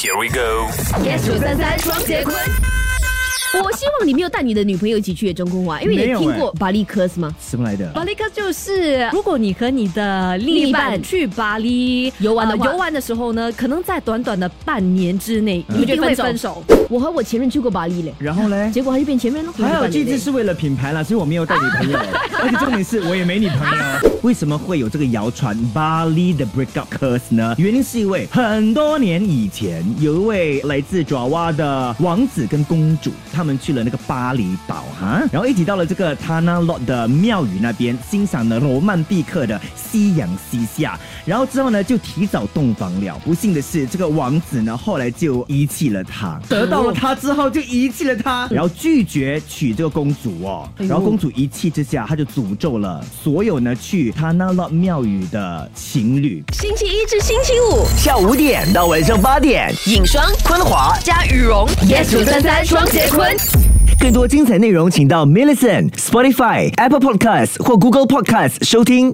Here we go。yes 九三三双节棍。我希望你没有带你的女朋友一起去中公玩，因为你听过巴黎科斯吗？什么来的？巴黎克就是，如果你和你的另一半半去巴黎游玩的呃游玩的时候呢，可能在短短的半年之内，嗯你们就会分手。我和我前任去过巴黎嘞，然后嘞？结果他就变前任了。还好这次是为了品牌啦，所以我没有带女朋友，而且重点是我也没女朋友。为什么会有这个谣传巴黎的 breakup curse 呢？原因是因为很多年以前，有一位来自爪哇的王子跟公主，他们去了那个巴厘岛哈，然后一起到了这个 Tanah Lot 的庙宇那边，欣赏了罗曼蒂克的夕阳西下，然后之后呢就提早洞房了。不幸的是，这个王子呢后来就遗弃了她，得到了她之后就遗弃了她，然后拒绝娶这个公主哦，然后公主一气之下，她就诅咒了所有呢去 Tanah Lot 庙宇的情侣。星期一至星期五，下午五点到晚上八点，影双昆华。加羽绒。yes 九三三双节棍。更多精彩内容，请到 m i l l i c e n t Spotify、Apple Podcasts 或 Google Podcasts 收听。